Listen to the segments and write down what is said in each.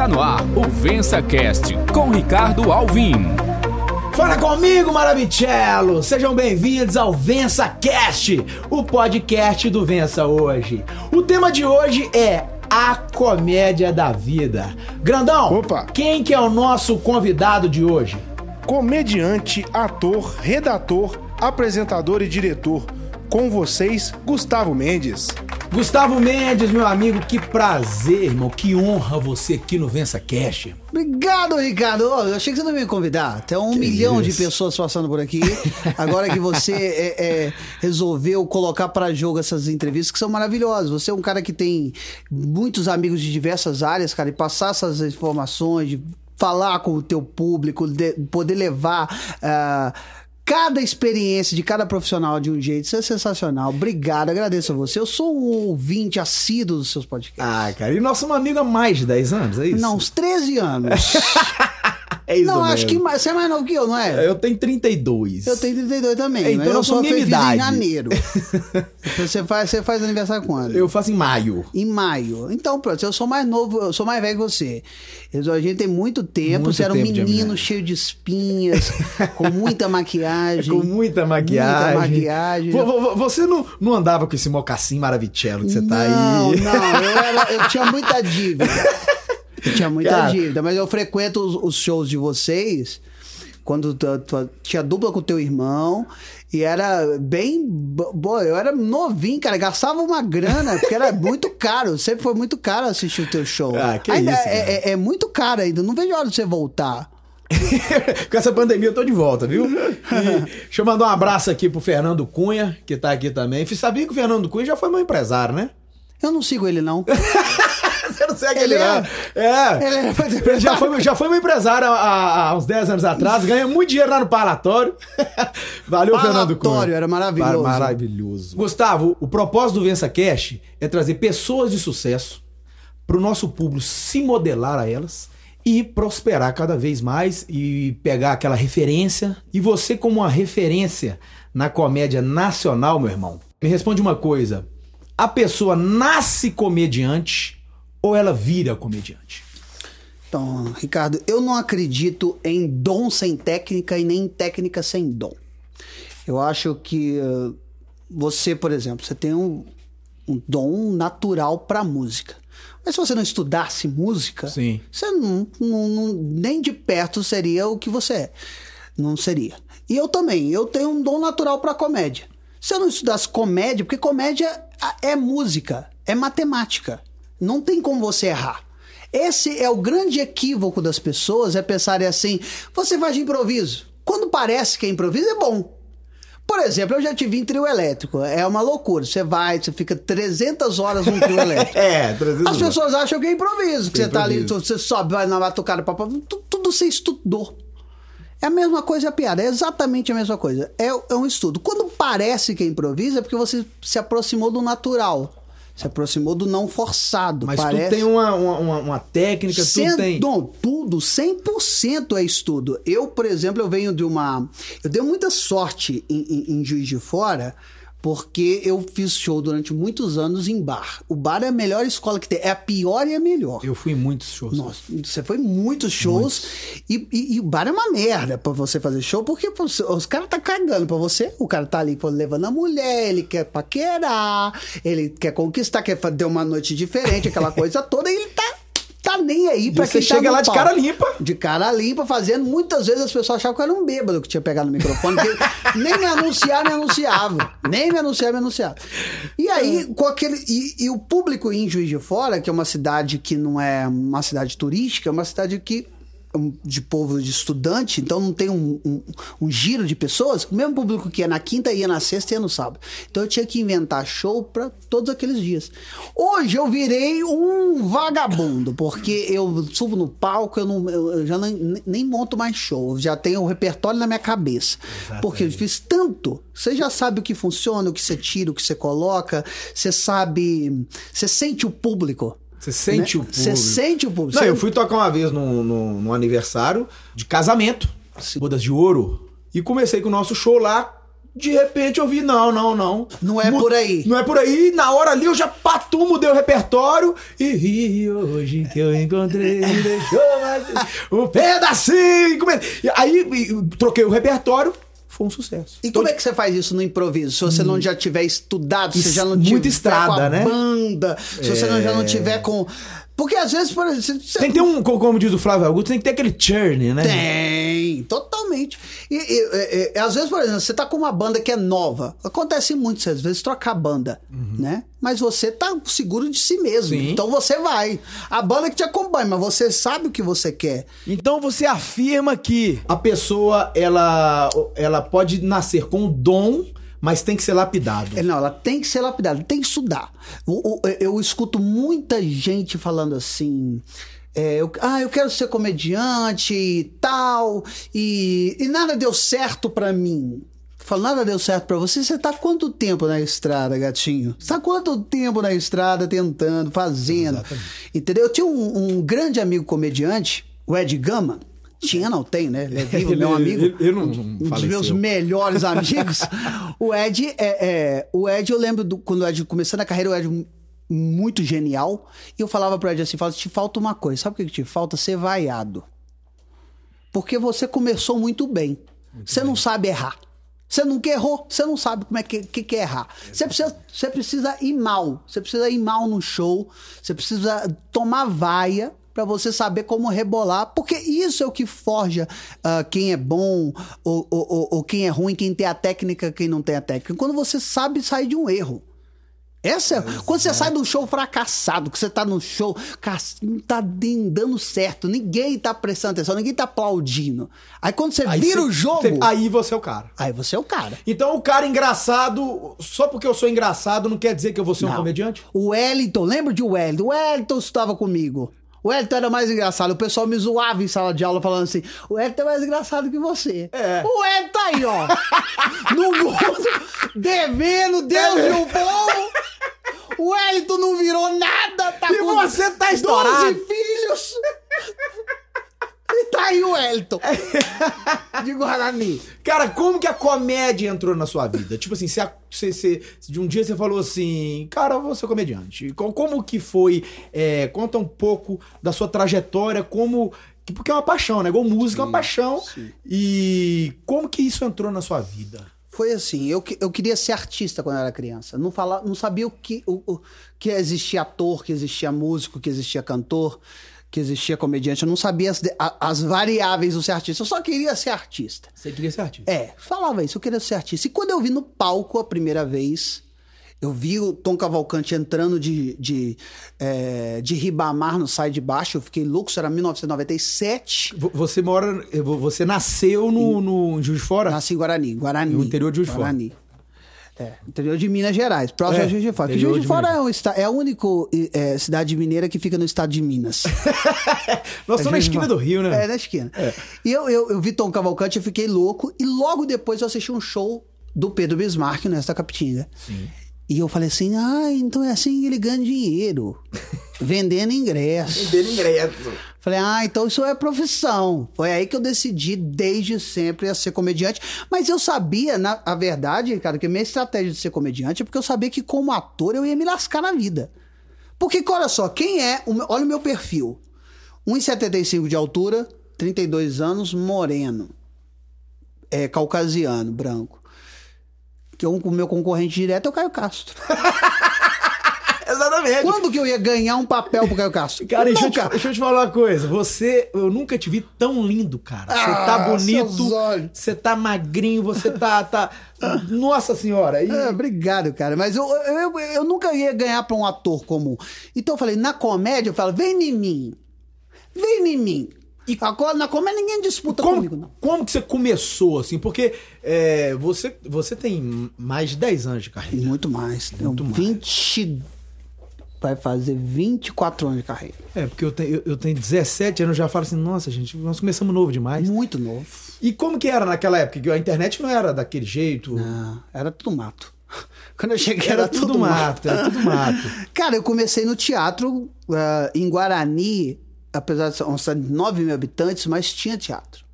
Está no ar o Vença Cast com Ricardo Alvim. Fala comigo, Maravicello! Sejam bem-vindos ao Vença Cast, o podcast do Vença Hoje. O tema de hoje é a comédia da vida. Grandão, Opa. quem que é o nosso convidado de hoje? Comediante, ator, redator, apresentador e diretor. Com vocês, Gustavo Mendes. Gustavo Mendes, meu amigo, que prazer, irmão, que honra você aqui no Vença Cast. Obrigado, Ricardo. Eu achei que você não ia me convidar. Tem um milhão de isso. pessoas passando por aqui. Agora que você é, é, resolveu colocar pra jogo essas entrevistas que são maravilhosas. Você é um cara que tem muitos amigos de diversas áreas, cara, e passar essas informações, de falar com o teu público, de- poder levar. ah, Cada experiência de cada profissional de um jeito, isso é sensacional. Obrigado, agradeço a você. Eu sou um ouvinte assíduo dos seus podcasts. Ah, cara, e nós somos amigos há mais de 10 anos, é isso? Não, uns 13 anos. é isso Não, acho mesmo. que mais- você é mais novo que eu, não é? Eu tenho 32. Eu tenho 32 também. É, então eu nós sou mesma feliz em idade. janeiro. você, faz, você faz aniversário quando? Eu faço em maio. Em maio. Então, pronto, eu sou mais novo, eu sou mais velho que você. Eu- a gente tem muito tempo, Muito você era um de menino amizade. cheio de espinhas, com muita maquiagem. Com muita maquiagem. Muita maquiagem. Vo- vo- vo- Você não, não andava com esse mocassim maravicello que você tá não, aí? não, eu, era- eu tinha muita dívida. Tinha muita Cara. dívida, mas eu frequento os, os shows de vocês quando tu, tu- tinha dupla com teu irmão e era bem. bo- Boa, eu era novinho, cara, gastava uma grana, porque era muito caro, sempre foi muito caro assistir o teu show. Ah, que ainda isso, é, é- é muito caro ainda, não vejo a hora de você voltar. com essa pandemia eu tô de volta, viu? E deixa eu mandar um abraço aqui pro Fernando Cunha, que tá aqui também. Sabia que o Fernando Cunha já foi meu empresário, né? Eu não sigo ele, não. Não segue ele. É. Ele é- Ele já foi, já foi meu empresário há, há- uns 10 anos atrás, ganha muito dinheiro lá no Palatório. Valeu, Fernando Cunha. Palatório, era maravilhoso. Mar- Maravilhoso. Gustavo, o propósito do Vença Cash é trazer pessoas de sucesso para o nosso público se modelar a elas e prosperar cada vez mais e pegar aquela referência. E você, como uma referência na comédia nacional, meu irmão, me responde uma coisa: a pessoa nasce comediante ou ela vira comediante? Então, Ricardo, eu não acredito em dom sem técnica e nem em técnica sem dom. Eu acho que eh, você, por exemplo, você tem um, um dom natural para música. Mas se você não estudasse música, Sim. você não, não- não- nem de perto seria o que você é. Não seria. E eu também, eu tenho um dom natural para comédia. Se eu não estudasse comédia, porque comédia ah, é música, é matemática. Não tem como você errar. Esse é o grande equívoco das pessoas, é pensarem assim, você faz de improviso. Quando parece que é improviso, é bom. Por exemplo, eu já tive em trio elétrico. É uma loucura. Você vai, você fica 300 horas num trio elétrico. É, 300 As pessoas acham que é improviso, que é você tá ali, improviso. você sobe, vai na batucada, papá, tudo, tudo você estudou. É a mesma coisa a piada, é exatamente a mesma coisa. É, é um estudo. Quando parece que é improviso, é porque você se aproximou do natural. Se aproximou do não forçado. Mas parece... tu tem uma, uma, uma- técnica, tu Cem- tem. Não, tudo, 100% é estudo. Eu, por exemplo, eu venho de uma... Eu dei muita sorte em, em- em Juiz de Fora, porque eu fiz show durante muitos anos em bar. O bar é a melhor escola que tem. É a pior e a melhor. Eu fui em muitos shows. Nossa, você foi em muitos shows e, e- o bar é uma merda pra você fazer show, porque você- os caras tá cagando pra você. O cara tá ali levando a mulher, ele quer paquerar, ele quer conquistar, quer fazer uma noite diferente, aquela coisa toda, e ele tá, tá nem aí pra você quem tá chega lá de cara limpa. De cara limpa, fazendo. Muitas vezes as pessoas achavam que eu era um bêbado que tinha pegado no microfone, que nem me anunciar, me anunciava. Nem me anunciar, me anunciava. E aí, com aquele. E, e o público em Juiz de Fora, que é uma cidade que não é uma cidade turística, é uma cidade que. Um- De povo de estudante, então não tem um, um- um giro de pessoas. O mesmo público que ia na quinta, ia na sexta e ia no sábado. Então eu tinha que inventar show para todos aqueles dias. Hoje eu virei um vagabundo, porque eu subo no palco, eu, não, eu já nem, nem monto mais show, eu já tenho o repertório na minha cabeça. Porque eu fiz tanto, você já sabe o que funciona, o que você tira, o que você coloca, você sabe, você sente o público. Você sente né? o público. Você sente o público. Não, eu fui tocar uma vez num, num, num aniversário de casamento, bodas de ouro, e comecei com o nosso show lá, De repente eu vi, não, não, não. Não é por aí. Não é por aí. Na hora ali eu já patu, mudei o repertório. E ri hoje que eu encontrei, deixou mais um pedacinho. E Aí troquei o repertório, foi um sucesso. E como é que você faz isso no improviso? Se você não já tiver estudado, se já não muita tiver estrada, com a né? banda, se você não, já não tiver com... Porque às vezes, por exemplo... você- Tem que ter um, co- como diz o Flávio Augusto, tem que ter aquele churn, né? Tem, totalmente. E, e, e, e, às vezes, por exemplo, você tá com uma banda que é nova. Acontece muito, às vezes, trocar banda, né? Mas você tá seguro de si mesmo. Sim. Então você vai. A banda que te acompanha, mas você sabe o que você quer. Então você afirma que a pessoa ela, ela pode nascer com o dom, mas tem que ser lapidado. É, Não, ela tem que ser lapidada, tem que estudar. O- o- eu escuto muita gente falando assim. é, eu- ah, eu quero ser comediante e tal, e, e nada deu certo pra mim. Falo, nada deu certo pra você. Você tá quanto tempo na estrada, gatinho? Você tá quanto tempo na estrada tentando, fazendo? Entendeu? Eu tinha um, um grande amigo comediante, o Ed Gama. Tinha, não tem, né? Ele é meu amigo. ele- ele não- um dos faleceu. meus melhores amigos. o Ed, é, é, o Ed, eu lembro do, quando o Ed começando a carreira, o Ed muito genial. E eu falava pro Ed assim: fala, te falta uma coisa. Sabe o que te falta? Ser vaiado. Porque você começou muito bem. você não sabe errar. Você nunca errou, você não sabe como é que, que, que é errar. Você precisa, você precisa ir mal. Você precisa ir mal no show. Você precisa tomar vaia pra você saber como rebolar. Porque isso é o que forja ah, quem é bom ou, ou, ou- quem é ruim, quem tem a técnica, quem não tem a técnica. Quando você sabe sair de um erro. Essa é, quando você sai de um show fracassado, que você tá no show, cara, não tá dando certo, ninguém tá prestando atenção, ninguém tá aplaudindo. Aí quando você Aí vira você- o jogo, você- aí você é o cara. aí você é o cara. Então o cara engraçado, só porque eu sou engraçado, não quer dizer que eu vou ser um Não. comediante? O Wellington, lembra de Wellington? O Wellington estava comigo. O Wellington era mais engraçado. O pessoal me zoava em sala de aula falando assim: o Wellington é mais engraçado que você. É. O Wellington tá aí, ó. no mundo, devendo, Deus e o povo. O Wellington não virou nada, tá E com você tá estourado. 12 filhos. E tá aí o Wellington. de Guarani. Cara, como que a comédia entrou na sua vida? Tipo assim, se, a- se- se- se de um dia você falou assim, cara, eu vou ser comediante. Co- Como que foi? é, conta um pouco da sua trajetória, como. que- Porque é uma paixão, né? Igual música é uma paixão. E como que isso entrou na sua vida? Foi assim, eu, eu queria ser artista quando eu era criança. Não, fala, não sabia o que, o, o- que existia ator, que existia músico, que existia cantor, que existia comediante. Eu não sabia as, as variáveis do ser artista. Eu só queria ser artista. Você queria ser artista? É, falava isso, eu queria ser artista. E quando eu vi no palco a primeira vez, eu vi o Tom Cavalcante entrando de, de, é, de Ribamar no Sai de Baixo, eu fiquei louco, isso era 1997. Vo- Você mora. Você nasceu no, no Juiz de Fora? Nasci em Guarani, Guarani. No interior de Juiz de Fora. Guarani. É, interior de Minas Gerais, próximo É, a Juiz de Fora. Juiz de de Fora Minas. é, um esta- é a única é, cidade mineira que fica no estado de Minas. Nós estamos na Juiz de esquina do Rio, né? É, na esquina. E eu, eu, eu vi Tom Cavalcante, eu fiquei louco. E logo depois eu assisti um show do Pedro Bismarck nesta Capitinga. Sim. E eu falei assim, ah, então é assim que ele ganha dinheiro. vendendo ingresso. Dele ingresso. Falei, ah, então isso é profissão. Foi aí que eu decidi, desde sempre, a ser comediante. Mas eu sabia, na a verdade, Ricardo, que a minha estratégia de ser comediante é porque eu sabia que, como ator, eu ia me lascar na vida. Porque, olha só, quem é. o meu- olha o meu perfil: 1,75 de altura, 32 anos, moreno. É, caucasiano, branco. Que o meu concorrente direto é o Caio Castro. Exatamente. Quando que eu ia ganhar um papel pro Caio Castro? Cara, deixa eu, te, Nunca. deixa eu te falar uma coisa. Você, eu nunca te vi tão lindo, cara. Você Ah, tá bonito, você tá magrinho, você tá, tá. Nossa senhora. E... É, obrigado, cara. Mas eu, eu, eu, nunca ia ganhar pra um ator comum. Então eu falei, na comédia, eu falo, vem em mim. Vem em mim. E agora, na comédia ninguém disputa comigo, Como, não. como que você começou, assim? Porque é, você, você tem mais de 10 anos de carreira. muito mais. Muito Tenho 20. Vai fazer 24 anos de carreira. É, porque eu tenho, eu, eu tenho 17 anos, eu já falo assim, nossa, gente, nós começamos novo demais. Muito novo. E como que era naquela época? Que a internet não era daquele jeito. Ah, era tudo mato. Quando eu cheguei Era, era, tudo mato, era tudo mato. Cara, eu comecei no teatro ah, em Guarani, apesar de ser uma cidade de 9 mil habitantes, mas tinha teatro.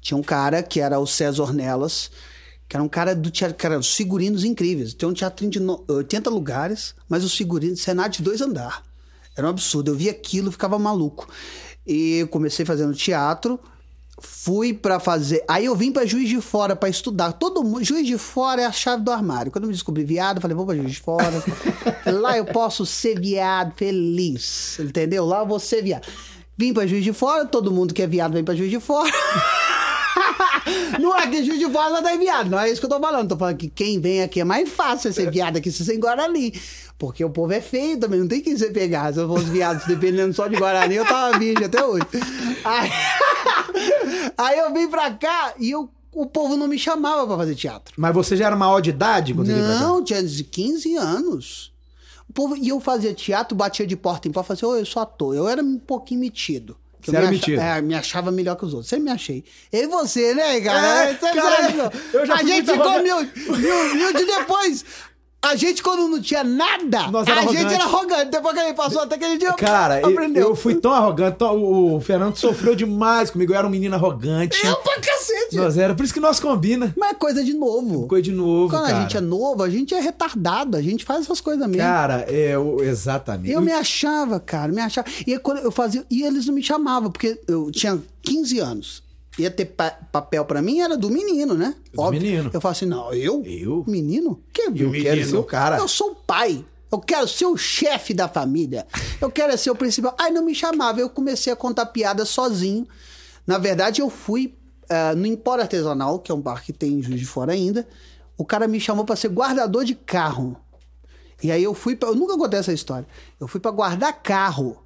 Tinha um cara que era o César Ornelas, que era um cara do teatro, cara, os figurinos incríveis. Tem um teatro de no- 80 lugares, mas os figurinos, cenário de dois andar. Era um absurdo. Eu via aquilo, ficava maluco. E comecei fazendo teatro, fui pra fazer. Aí eu vim pra Juiz de Fora pra estudar. Todo mundo, Juiz de Fora é a chave do armário. Quando eu me descobri viado, falei, vou pra Juiz de Fora. Lá eu posso ser viado feliz, entendeu? Lá eu vou ser viado. Vim pra Juiz de Fora, todo mundo que é viado vem pra Juiz de Fora. Não é que Juiz de Fora não tem viado, não é isso que eu tô falando. Tô falando que quem vem aqui é mais fácil ser viado aqui se você em Guarani. Porque o povo é feio também, não tem que ser pegar. Se eu fosse viado dependendo só de Guarani, eu tava virgem até hoje. Aí, aí eu vim pra cá e eu, o povo não me chamava pra fazer teatro. Mas você já era maior de idade quando você? Não, tinha de 15 anos. O povo, e eu fazia teatro, batia de porta em porta, fazia, oi, eu sou ator. Eu era um pouquinho metido. Você era me acha- metido? É, me achava melhor que os outros. Sempre me achei. Eu e você, né, cara? É, cara, sabe, eu já A gente ficou humilde, humilde depois. A gente, quando não tinha nada, Nós a gente era arrogante. Depois que ele passou até aquele dia, Cara, eu, aprendeu. eu fui tão arrogante. tão- o Fernando sofreu demais comigo. Eu era um menino arrogante. Eu pra cacete. Nós era, por isso que nós combina. Mas é coisa de novo. Coisa de novo, Quando cara. a gente é novo, a gente é retardado. A gente faz essas coisas mesmo. Cara, é, o- exatamente. Eu me achava, cara, me achava. E aí, quando eu fazia. E eles não me chamavam, porque eu tinha 15 anos. Ia ter pa- papel pra mim, era do menino, né? Do menino. Eu falo assim: não, eu? Eu? Menino? Que o eu menino? quero ser o cara. Eu sou o pai. Eu quero ser o chefe da família. Eu quero ser o principal. Aí não me chamava. Eu comecei a contar piada sozinho. Na verdade, eu fui ah, no Empório Artesanal, que é um bar que tem em Juiz de Fora ainda. O cara me chamou pra ser guardador de carro. E aí eu fui pra, Eu nunca contei essa história. Eu fui pra guardar carro.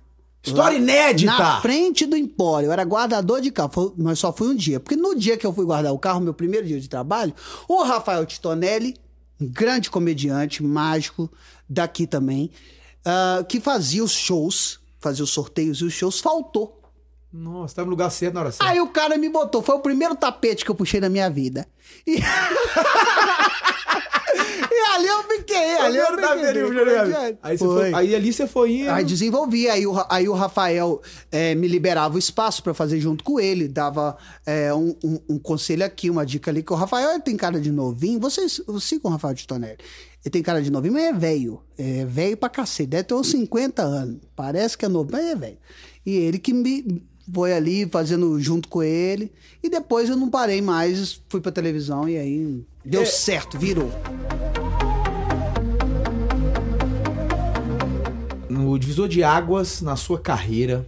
História inédita! Na frente do Empório. Eu era guardador de carro. Mas só fui um dia. Porque no dia que eu fui guardar o carro, meu primeiro dia de trabalho, o Rafael Titonelli, um grande comediante, mágico, daqui também, ah, que fazia os shows, fazia os sorteios e os shows, faltou. Nossa, tava no lugar certo na hora certa. Aí o cara me botou. Foi o primeiro tapete que eu puxei na minha vida. E, E ali eu fiquei. Ali eu comediante. Aí, Foi. aí ali você foi indo. Aí desenvolvi, aí o, aí o Rafael eh, me liberava o espaço pra fazer junto com ele, dava eh, um, um- um conselho aqui, uma dica ali, que o Rafael ele tem cara de novinho, vocês sigam o Rafael de Tonelli. Ele tem cara de novinho, mas é velho. É velho pra cacete, deve ter uns 50 anos. Parece que é novo, mas é velho. E ele que me foi ali fazendo junto com ele. E depois eu não parei mais, fui pra televisão e aí deu É. certo, virou. No divisor de águas na sua carreira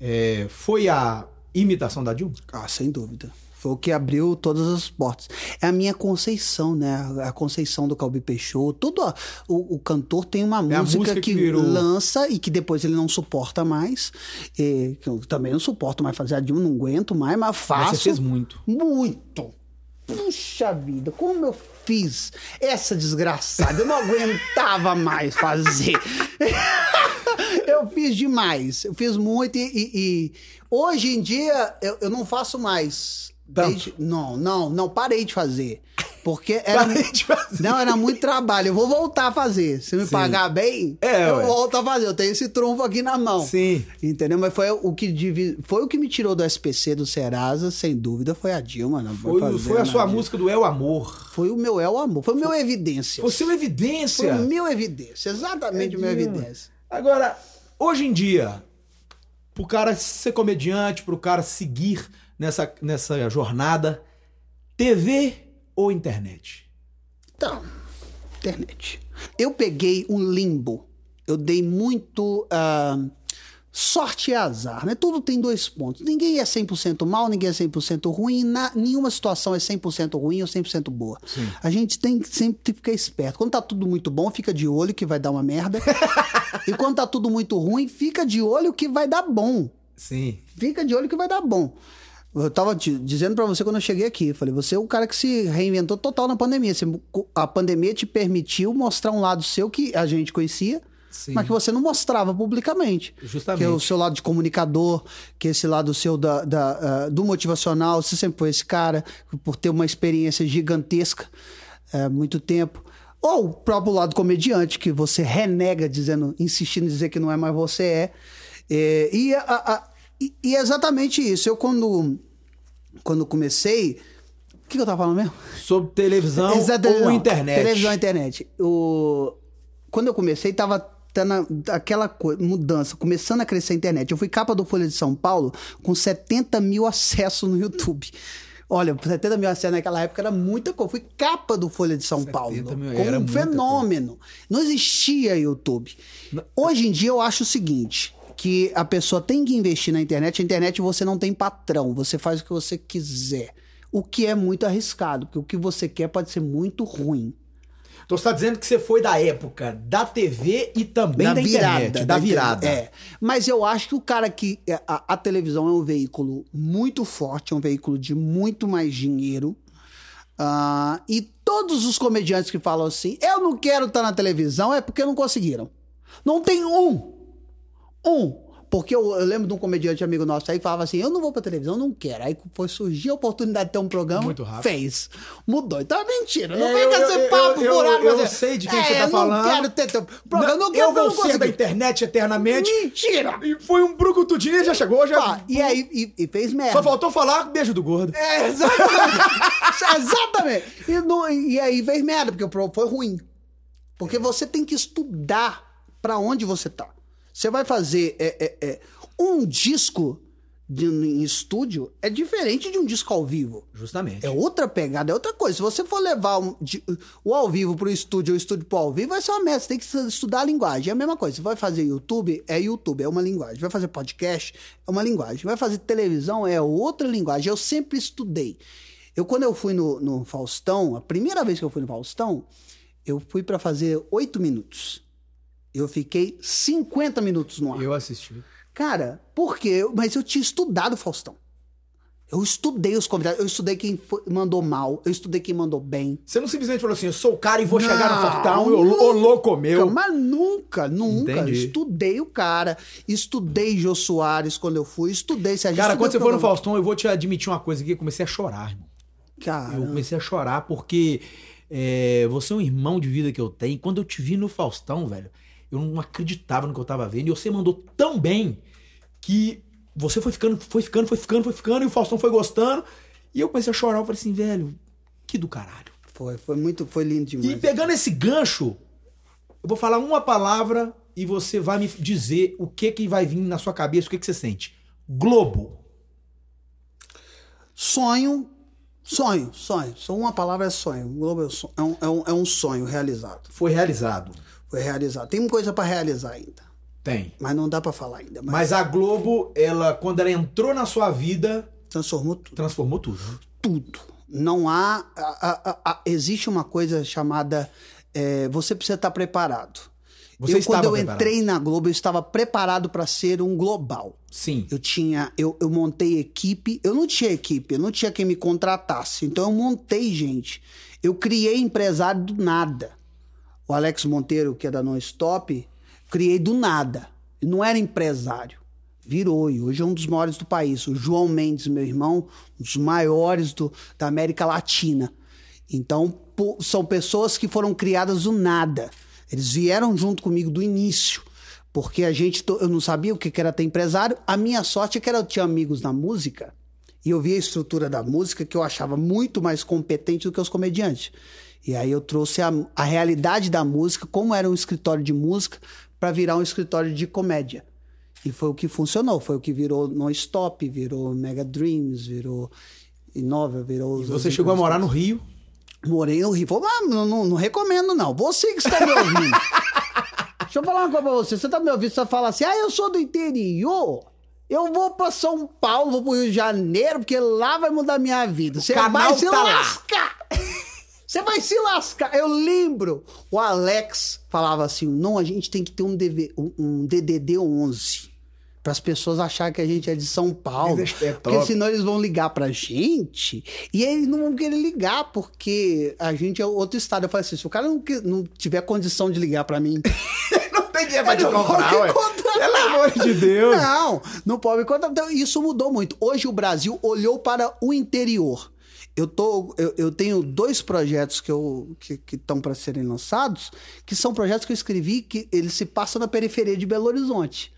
é, foi a imitação da Dilma? Ah, sem dúvida. Foi o que abriu todas as portas. É a minha conceição, né? A conceição do Calbi Peixoto. Todo a- o, o cantor tem uma É música, música que, que lança e que depois ele não suporta mais. E, eu também não suporto mais fazer a Dilma, não aguento mais, mas faço. Mas você fez muito. Muito. Puxa vida, como eu fiz essa desgraçada. Eu não aguentava mais fazer. eu fiz demais. Eu fiz muito e, e- e hoje em dia eu, eu não faço mais. Desde- não, não, não, parei de fazer. Porque era, fazer. não, era muito trabalho. Eu vou voltar a fazer. Se me Sim. pagar bem, É, eu ué. volto a fazer. Eu tenho esse trunfo aqui na mão. Sim. Entendeu? Mas foi o que divi... foi o que me tirou do SPC do Serasa, sem dúvida, foi a Dilma. Não Foi, fazer foi a sua nada. música do É o Amor. Foi o meu É o Amor, foi o meu Evidência. Foi seu evidência. Foi o meu Evidência, exatamente o meu Dilma. Evidência. Agora, hoje em dia, pro cara ser comediante, pro cara seguir nessa, nessa jornada, TV ou internet? Então, internet. Eu peguei um limbo. Eu dei muito. ah, sorte e azar, né? Tudo tem dois pontos. Ninguém é 100% mal, ninguém é 100% ruim. Na, nenhuma situação é 100% ruim ou 100% boa. A gente tem que sempre ficar esperto. Quando tá tudo muito bom, fica de olho que vai dar uma merda. e quando tá tudo muito ruim, fica de olho que vai dar bom. Sim. Fica de olho que vai dar bom. Eu tava dizendo pra você quando eu cheguei aqui, falei, você é o cara que se reinventou total na pandemia. A pandemia te permitiu mostrar um lado seu que a gente conhecia, Sim. mas que você não mostrava publicamente. Justamente. Que é o seu lado de comunicador, que é esse lado seu da, da, ah, do motivacional. Você sempre foi esse cara, por ter uma experiência gigantesca, há muito tempo. Ou o próprio lado comediante, que você renega, dizendo, insistindo em dizer que não é mais você é. É, e, a- a- e- e é exatamente isso. Eu, quando, quando comecei, que, que eu tava falando mesmo? Sobre televisão ou internet. Televisão e internet. O... Quando eu comecei, tava tendo aquela coisa, mudança, começando a crescer a internet. Eu fui capa do Folha de São Paulo com 70 mil acessos no YouTube. Olha, 70 mil acessos naquela época era muita coisa. Fui capa do Folha de São 70 Paulo. mil como era um fenômeno. Não existia YouTube. Hoje em dia eu acho o seguinte. Que a pessoa tem que investir na internet. A internet você não tem patrão. Você faz o que você quiser. O que é muito arriscado. Porque o que você quer pode ser muito ruim. Então você tá dizendo que você foi da época da TV e também da, internet. Da virada. É. Mas eu acho que o cara que. é, A, a televisão é um veículo muito forte, é um veículo de muito mais dinheiro. Ah, e todos os comediantes que falam assim, eu não quero estar na televisão, é porque não conseguiram. Não tem um. Um. Porque eu, eu lembro de um comediante amigo nosso aí que falava assim: eu não vou pra televisão, não quero. Aí foi surgir a oportunidade de ter um programa. Muito rápido. Fez. Mudou. Então é mentira. Não É, vem com eu- esse eu- papo eu- furado. eu mas sei de quem é, você tá eu falando. Não quero ter teu programa, não, Não, quero eu vou não ser da internet eternamente. Mentira! E foi um brucutudinho já chegou, já. Pá, e aí e, e fez merda. Só faltou falar beijo do gordo. É, exatamente. exatamente. E, não- e aí fez merda, porque foi ruim. Porque você tem que estudar pra onde você tá. Você vai fazer é, é, é, um disco de, em estúdio é diferente de um disco ao vivo. Justamente. É outra pegada, é outra coisa. Se você for levar um- de- o ao vivo pro estúdio ou o estúdio pro ao vivo, vai ser uma merda. Você tem que estudar a linguagem. É a mesma coisa. Você vai fazer YouTube, é YouTube, é uma linguagem. Vai fazer podcast, é uma linguagem. Vai fazer televisão, é outra linguagem. Eu sempre estudei. Eu, quando eu fui no, no Faustão, a primeira vez que eu fui no Faustão, eu fui pra fazer oito minutos. Eu fiquei 50 minutos no ar. Eu assisti. Cara, por quê? Mas eu tinha estudado Faustão. Eu estudei os convidados, eu estudei quem foi- mandou mal, eu estudei quem mandou bem. Você não simplesmente falou assim, eu sou o cara e vou chegar no Não, Faustão, eu, ô louco meu. Mas nunca, nunca. Entendi. Estudei o cara, estudei Jô Soares quando eu fui, estudei Serginho. Cara, estudei quando você o foi no. Faustão, eu vou te admitir uma coisa aqui, eu comecei a chorar, irmão. Cara, Eu comecei a chorar porque é, você é um irmão de vida que eu tenho. Quando eu te vi no Faustão, velho, eu não acreditava no que eu tava vendo. E você mandou tão bem que você foi ficando, foi ficando, foi ficando, foi ficando, e o Faustão foi gostando. E eu comecei a chorar. Eu falei assim, velho, que do caralho. foi, foi muito, foi lindo demais. E pegando esse gancho, eu vou falar uma palavra e você vai me dizer o que que vai vir na sua cabeça, o que que você sente. Globo. Sonho, sonho, sonho. Só uma palavra é sonho. O Globo é um é um, é um, é um sonho realizado. Foi realizado. Foi realizado. Tem coisa pra realizar ainda, Tem. mas não dá pra falar ainda. Mas, Mas a Globo, ela, quando ela entrou na sua vida, transformou tudo. transformou tudo. tudo. Não há. a- a- a- existe uma coisa chamada. é, você precisa estar preparado. Você eu, quando eu preparado? entrei na Globo, eu estava preparado para ser um global. Sim. Eu tinha, eu, eu montei equipe, eu não tinha equipe, eu não tinha quem me contratasse, então eu montei gente. Eu criei empresário do nada. O Alex Monteiro, que é da Non Stop, criei do nada. Não era empresário. Virou, e hoje é um dos maiores do país. O João Mendes, meu irmão, um dos maiores do, da América Latina. Então, são pessoas que foram criadas do nada. Eles vieram junto comigo do início. Porque a gente, eu não sabia o que que era ter empresário. A minha sorte é que era, eu tinha amigos na música e eu via a estrutura da música que eu achava muito mais competente do que os comediantes. E aí eu trouxe a, a realidade da música, como era um escritório de música, para virar um escritório de comédia. E foi o que funcionou, foi o que virou Non Stop, virou Mega Dreams, virou Inova, virou... os- Você chegou a morar no Rio. Morei no Rio. Falei, ah, não, não, não recomendo, não. Você que está me ouvindo. Deixa eu falar uma coisa pra você. Você tá me ouvindo, você fala assim, ah, eu sou do interior. Eu vou pra São Paulo, vou pro Rio de Janeiro, porque lá vai mudar minha vida. Você vai se tá lá. Você vai se lascar. Eu lembro, o Alex falava assim, não, a gente tem que ter um, DV, um, um DDD 11. Para as pessoas acharem que a gente é de São Paulo. É porque senão eles vão ligar pra gente e eles não vão querer ligar, porque a gente é outro estado. Eu falei assim: se o cara não, não tiver condição de ligar pra mim. Não tem dinheiro pra te comprar, ué. Pelo amor de Deus. Não, não pode. Então, isso mudou muito. Hoje o Brasil olhou para o interior. Eu, tô, eu, eu tenho dois projetos que estão que, que para serem lançados, que são projetos que eu escrevi que eles se passam na periferia de Belo Horizonte.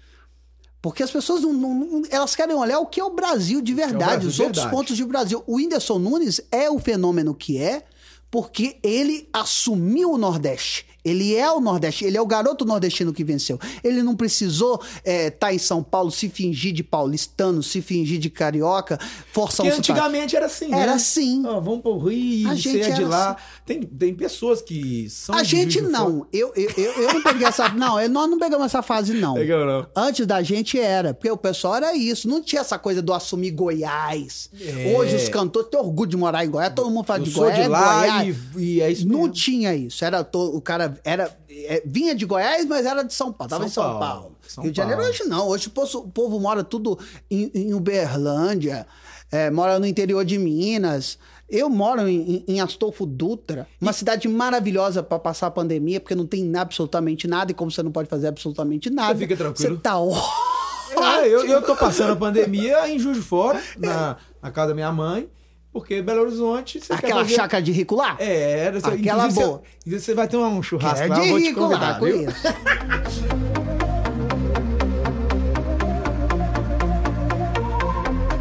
Porque as pessoas não, não- elas querem olhar o que é o Brasil de verdade, Brasil os outros verdade. pontos de Brasil. O Whindersson Nunes é o fenômeno que é porque ele assumiu o Nordeste. Ele é o Nordeste, ele é o garoto nordestino que venceu. Ele não precisou estar em São Paulo, se fingir de paulistano, se fingir de carioca, forçar Porque um sotaque. antigamente era assim, né? Era assim. Ó, vamos pro Rio, A gente é de lá. Tem, tem pessoas que são A gente não. Eu, eu, eu, eu não peguei essa. Não, nós não pegamos essa fase, não. Pegou, não. Antes da gente era, porque o pessoal era isso. Não tinha essa coisa do assumir Goiás. É. Hoje os cantores têm orgulho de morar em Goiás, todo mundo fala Eu de sou Goiás. de é lá Goiás. e, e é isso Não mesmo. tinha isso. Era to- o cara era é, vinha de Goiás, mas era de São Paulo. Tava São em São Paulo, Paulo. São Rio de Janeiro hoje não. Hoje o povo, o povo mora tudo em, em Uberlândia, é, mora no interior de Minas. Eu moro em, em- Astolfo Dutra, uma cidade maravilhosa para passar a pandemia, porque não tem absolutamente nada, e como você não pode fazer absolutamente nada. fica tranquilo. Você tá ó- É, eu, eu tô passando a pandemia em Juiz de Fora, na, na casa da minha mãe, porque Belo Horizonte... Você Aquela fazer- chácara de rico lá? É, era, você- Aquela inclusive boa. Você, você vai ter um churrasco é lá, de eu rico lá, convidar, viu? conheço.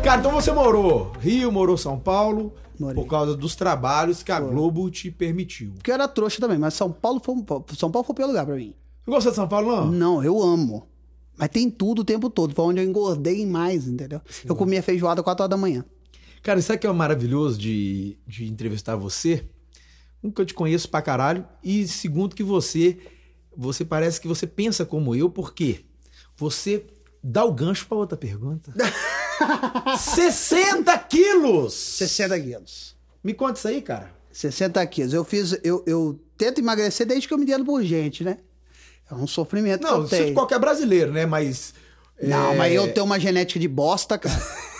Cara, então você morou Rio, morou São Paulo, Morei. por causa dos trabalhos que a Globo te permitiu. Porque eu era trouxa também, mas São Paulo foi, São Paulo foi o pior lugar pra mim. Você gostou de São Paulo, não? Não, eu amo. Mas tem tudo o tempo todo. Foi onde eu engordei mais, entendeu? Eu comia feijoada 4 horas da manhã. Cara, sabe o que é maravilhoso de, de entrevistar você? Um, que eu te conheço pra caralho. E segundo, que você. Você parece que você pensa como eu, porque você dá o gancho pra outra pergunta. 60 quilos! 60 quilos. Me conta isso aí, cara. 60 quilos. Eu fiz. Eu, eu tento emagrecer desde que eu me entendo por gente, né? É um sofrimento Não, eu você tenho. qualquer brasileiro, né? Mas. Não, é, mas eu tenho uma genética de bosta, cara.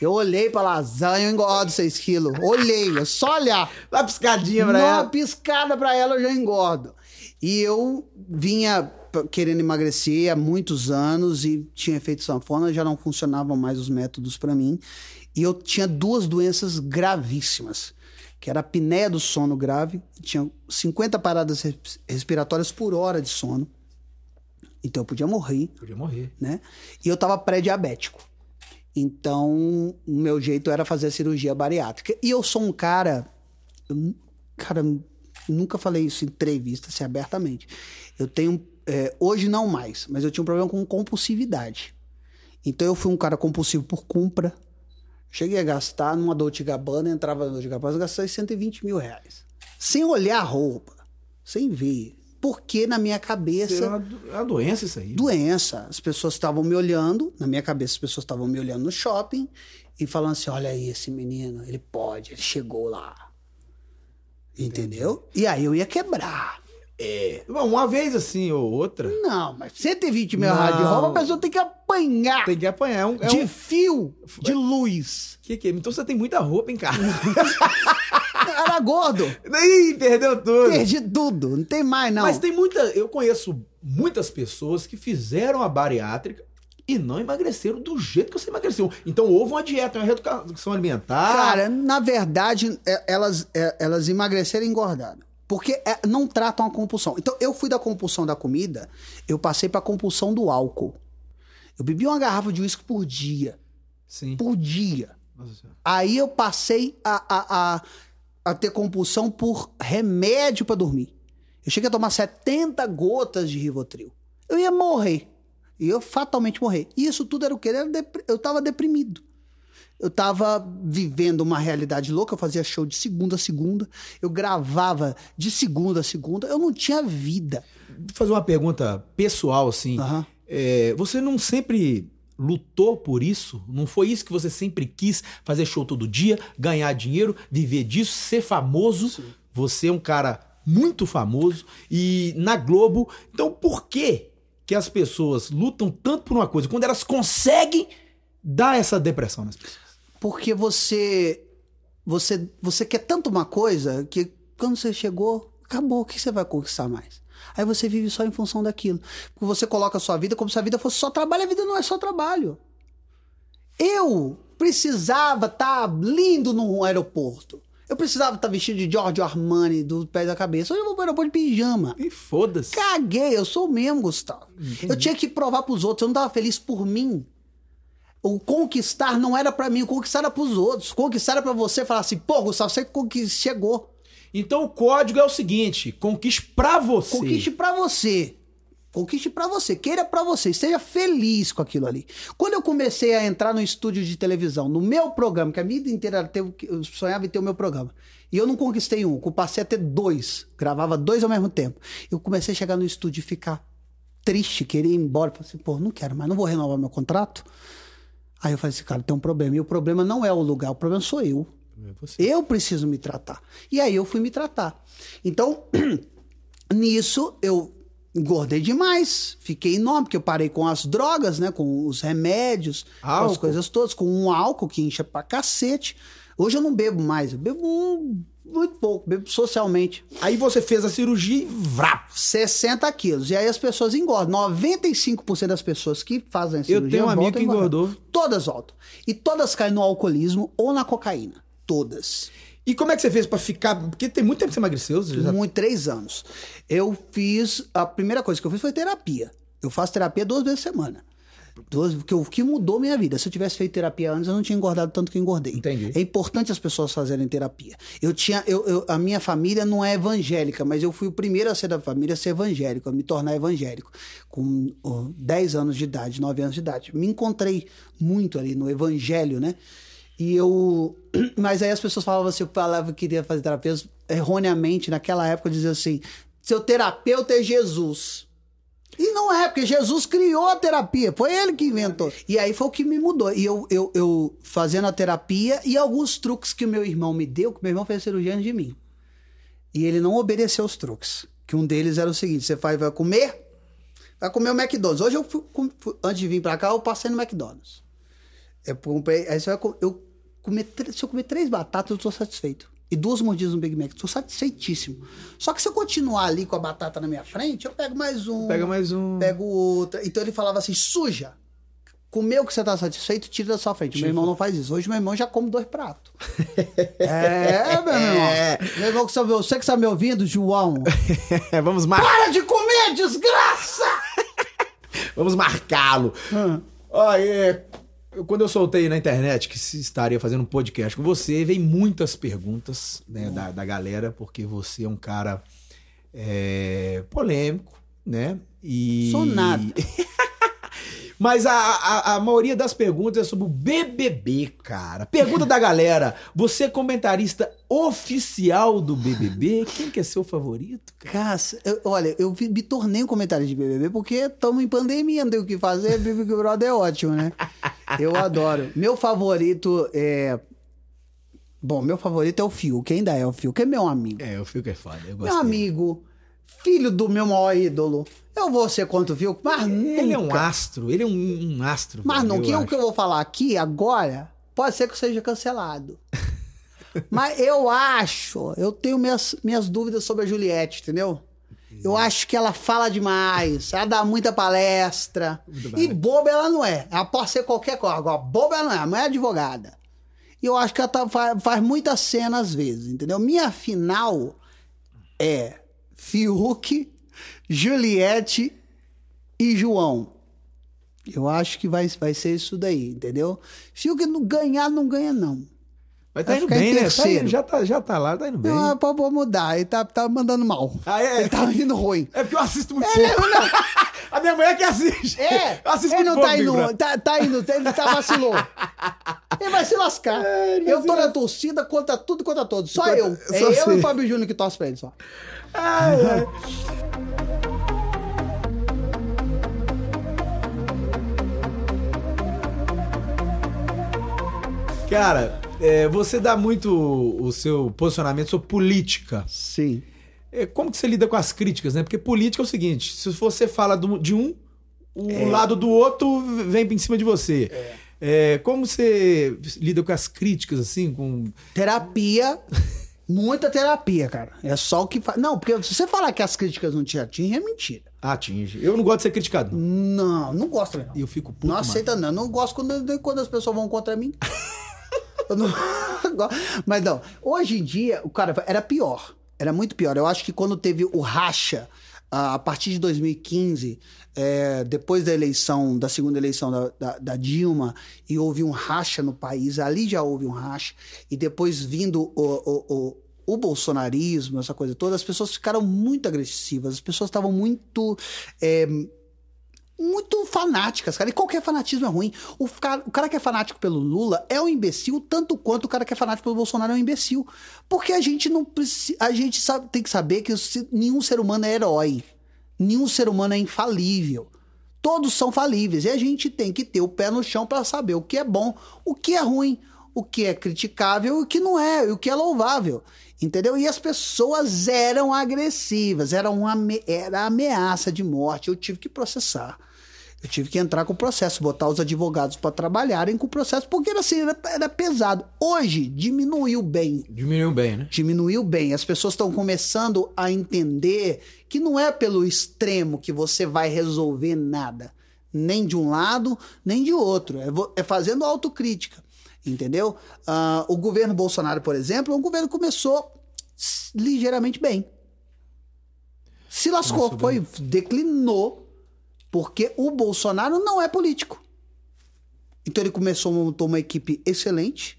Eu olhei pra lasanha, eu engordo 6 quilos. Olhei, é só olhar. Dá uma piscadinha pra Uma ela. piscada pra ela eu já engordo. E eu vinha querendo emagrecer há muitos anos e tinha feito sanfona, já não funcionavam mais os métodos pra mim. E eu tinha duas doenças gravíssimas, que era a apneia do sono grave, tinha 50 paradas res- respiratórias por hora de sono. Então eu podia morrer Podia morrer. né? E eu tava pré-diabético. Então, o meu jeito era fazer cirurgia bariátrica. E eu sou um cara. eu cara, nunca falei isso em entrevista, assim, abertamente. Eu tenho. é, hoje não mais, mas eu tinha um problema com compulsividade. Então, eu fui um cara compulsivo por compra. Cheguei a gastar numa Dolce Gabbana, entrava na Dolce Gabbana, gastei 120 mil reais. Sem olhar a roupa, sem ver. Porque na minha cabeça é uma, é uma doença isso aí. doença. As pessoas estavam me olhando, na minha cabeça, as pessoas estavam me olhando no shopping e falando assim: olha aí, esse menino, ele pode, ele chegou lá. Entendeu? E aí eu ia quebrar. É. Uma vez assim ou outra, Não, mas 120 mil reais de roupa, a pessoa tem que apanhar tem que apanhar. É um, é de um- fio de luz. Que que é? Então você tem muita roupa em casa. Era gordo. Ih, perdeu tudo. Perdi tudo. Não tem mais, não. Mas tem muita. Eu conheço muitas pessoas que fizeram a bariátrica e não emagreceram do jeito que você emagreceu. Então houve uma dieta, uma reeducação alimentar. Cara, na verdade, é- elas, é- elas emagreceram e engordaram. Porque é, não tratam a compulsão. Então, eu fui da compulsão da comida, eu passei pra compulsão do álcool. Eu bebi uma garrafa de uísque por dia. Sim. Por dia. Nossa. Aí eu passei a, a, a, a ter compulsão por remédio pra dormir. Eu cheguei a tomar 70 gotas de Rivotril. Eu ia morrer. E eu fatalmente morrer. E isso tudo era o quê? Eu tava deprimido. Eu tava vivendo uma realidade louca, eu fazia show de segunda a segunda, eu gravava de segunda a segunda, eu não tinha vida. Vou fazer uma pergunta pessoal, assim. Aham. É, você não sempre lutou por isso? Não foi isso que você sempre quis? Fazer show todo dia, ganhar dinheiro, viver disso, ser famoso? Você é um cara muito famoso e na Globo. Então por que que as pessoas lutam tanto por uma coisa quando elas conseguem dar essa depressão nas pessoas? Porque você, você, você quer tanto uma coisa que quando você chegou, acabou, o que você vai conquistar mais? Aí você vive só em função daquilo. Porque você coloca a sua vida como se a vida fosse só trabalho, a vida não é só trabalho. Eu precisava estar lindo no aeroporto. Eu precisava estar vestido de Giorgio Armani do pé da cabeça. Hoje eu vou para aeroporto de pijama. E foda-se. Caguei, eu sou o mesmo, Gustavo. Eu tinha que provar pros outros, eu não tava feliz por mim. O conquistar não era pra mim, o conquistar era pros outros. Conquistar era pra você falar assim, pô, Gustavo, você chegou. Então o código é o seguinte: conquiste pra você. Conquiste pra você. Conquiste pra você, queira pra você, esteja feliz com aquilo ali. Quando eu comecei a entrar no estúdio de televisão, no meu programa, que a vida inteira que- eu sonhava em ter o meu programa, e eu não conquistei um, eu passei a ter dois, gravava dois ao mesmo tempo. Eu comecei a chegar no estúdio e ficar triste, querer ir embora. Falei assim, pô, não quero mais, não vou renovar meu contrato. Aí eu falei assim, cara, tem um problema. E o problema não é o lugar, o problema sou eu. É. Eu preciso me tratar. E aí eu fui me tratar. Então, nisso eu engordei demais. Fiquei enorme, porque eu parei com as drogas, né? Com os remédios, com as Álcool. coisas todas, com um álcool que incha pra cacete. Hoje eu não bebo mais, eu bebo um- muito pouco, bebo socialmente. Aí você fez a cirurgia e vrá. 60 quilos. E aí as pessoas engordam. 95% das pessoas que fazem a Eu cirurgia tenho um amigo que engordou. Todas voltam. E todas caem no alcoolismo ou na cocaína. Todas. E como é que você fez pra ficar? Porque tem muito tempo que você emagreceu. Você já... Muito, três anos. Eu fiz. A primeira coisa que eu fiz foi terapia. Eu faço terapia duas vezes por semana. Duas, porque o que mudou minha vida. Se eu tivesse feito terapia antes, eu não tinha engordado tanto que engordei. Entendi. É importante as pessoas fazerem terapia. Eu tinha. Eu, eu- a minha família não é evangélica, mas eu fui o primeiro a ser da família a ser evangélico, a me tornar evangélico. Com ó, 10 anos de idade, 9 anos de idade. Me encontrei muito ali no evangelho, né? E eu. Mas aí as pessoas falavam assim, eu falava que queria fazer terapia erroneamente, naquela época, dizia assim: seu terapeuta é Jesus. E não é, porque Jesus criou a terapia, foi ele que inventou. E aí foi o que me mudou. E eu, eu, eu fazendo a terapia e alguns truques que o meu irmão me deu, que meu irmão fez cirurgia antes de mim. E ele não obedeceu os truques. Que um deles era o seguinte: você vai, vai comer, vai comer o McDonald's. Hoje eu fui, antes de vir pra cá, eu passei no McDonald's. Eu comprei, aí você vai eu comer, se eu comer três batatas, eu tô satisfeito. E duas mordidas no Big Mac, tô satisfeitíssimo. Só que se eu continuar ali com a batata na minha frente, eu pego mais um. Pega mais um. Pego outra. Então ele falava assim: suja. Comeu que você tá satisfeito, tira da sua frente. Meu irmão não faz isso. Hoje meu irmão já come dois pratos. é, meu irmão. Meu irmão, que sabe- você que está me ouvindo, João. Vamos, mar... Para de comer, desgraça! Vamos marcá-lo. Hum. É, eu- quando eu soltei na internet que se estaria fazendo um podcast com você, veio muitas perguntas né, da, da galera, porque você é um cara é, polêmico, né? E... Sou nada. Mas a, a, a maioria das perguntas é sobre o BBB, cara. Pergunta da galera: você é comentarista oficial do BBB? Quem que é seu favorito? cara? Eu- olha, eu me tornei um comentário de BBB porque estamos em pandemia, não tem o que fazer. Big Brother é ótimo, né? Eu adoro. Meu favorito é. Bom, meu favorito é o Fio, que ainda é o Fio, que é meu amigo. É, eu fico que é foda. Eu gosto Meu dele. amigo, filho do meu maior ídolo. Eu vou ser contra o Fio, mas Ele é um nunca. astro, ele é um, um astro. Mas não, que o que eu vou falar aqui agora pode ser que seja cancelado. Mas eu acho, eu tenho minhas, minhas dúvidas sobre a Juliette, entendeu? Eu acho que ela fala demais, ela dá muita palestra. E boba ela não é. Ela pode ser qualquer coisa. Agora, boba ela não é, a mulher é advogada. E eu acho que ela tá- faz, faz muita cena às vezes, entendeu? Minha final é Fiuk, Juliette e João. Eu acho que vai, vai ser isso daí, entendeu? Fiuk não ganhar, não ganha, não. Mas tá vai indo bem, né? Tá indo- já, tá, já tá lá, tá indo bem. Não, pode mudar, ele tá, tá mandando mal. Ah, é? Ele tá indo ruim. É porque eu assisto muito Ele pouco. não, A minha mulher que assiste. É, Eu assisto ele muito não pouco, tá indo, tá, tá indo, ele tá vacilou. Ele vai se lascar. É, eu tô na torcida contra tudo e contra todos. Só Contra- eu. só É eu e o Fábio Júnior que torce pra ele só. Ai, ai. Cara, é, você dá muito o seu posicionamento sobre política. Sim. É, como que você lida com as críticas, né? Porque política é o seguinte: se você fala do- de um, o lado do outro vem em cima de você. É, como você lida com as críticas, assim, com. Terapia. Muita terapia, cara. É só o que faz. Não, porque se você falar que as críticas não te atingem, é mentira. Atinge. Eu não gosto de ser criticado. não. Não, não gosto, não. E eu fico puto. não mano. aceita, não. Não gosto quando, quando as pessoas vão contra mim. Não- Mas não, hoje em dia, o cara era pior. Era muito pior. Eu acho que quando teve o racha, a partir de 2015, é, depois da eleição, da segunda eleição da, da- da Dilma, e houve um racha no país, ali já houve um racha, e depois vindo o, o, o, o bolsonarismo, essa coisa toda, as pessoas ficaram muito agressivas, as pessoas estavam muito. é, muito fanáticas, cara. E qualquer fanatismo é ruim. O cara, o cara que é fanático pelo Lula é um imbecil, tanto quanto o cara que é fanático pelo Bolsonaro é um imbecil. Porque a gente não precisa. A gente sabe, tem que saber que nenhum ser humano é herói. Nenhum ser humano é infalível. Todos são falíveis. E a gente tem que ter o pé no chão para saber o que é bom, o que é ruim, o que é criticável e o que não é, e o que é louvável. Entendeu? E as pessoas eram agressivas, era uma era ameaça de morte. Eu tive que processar. Eu tive que entrar com o processo, botar os advogados para trabalharem com o processo, porque era assim, era, era pesado. Hoje diminuiu bem Diminuiu bem, né? diminuiu bem. As pessoas estão começando a entender que não é pelo extremo que você vai resolver nada. Nem de um lado, nem de outro. É, é fazendo autocrítica. Entendeu? Ah, o governo Bolsonaro, por exemplo, o governo começou ligeiramente bem. Se lascou, foi, declinou, porque o Bolsonaro não é político. Então ele começou, montou uma equipe excelente,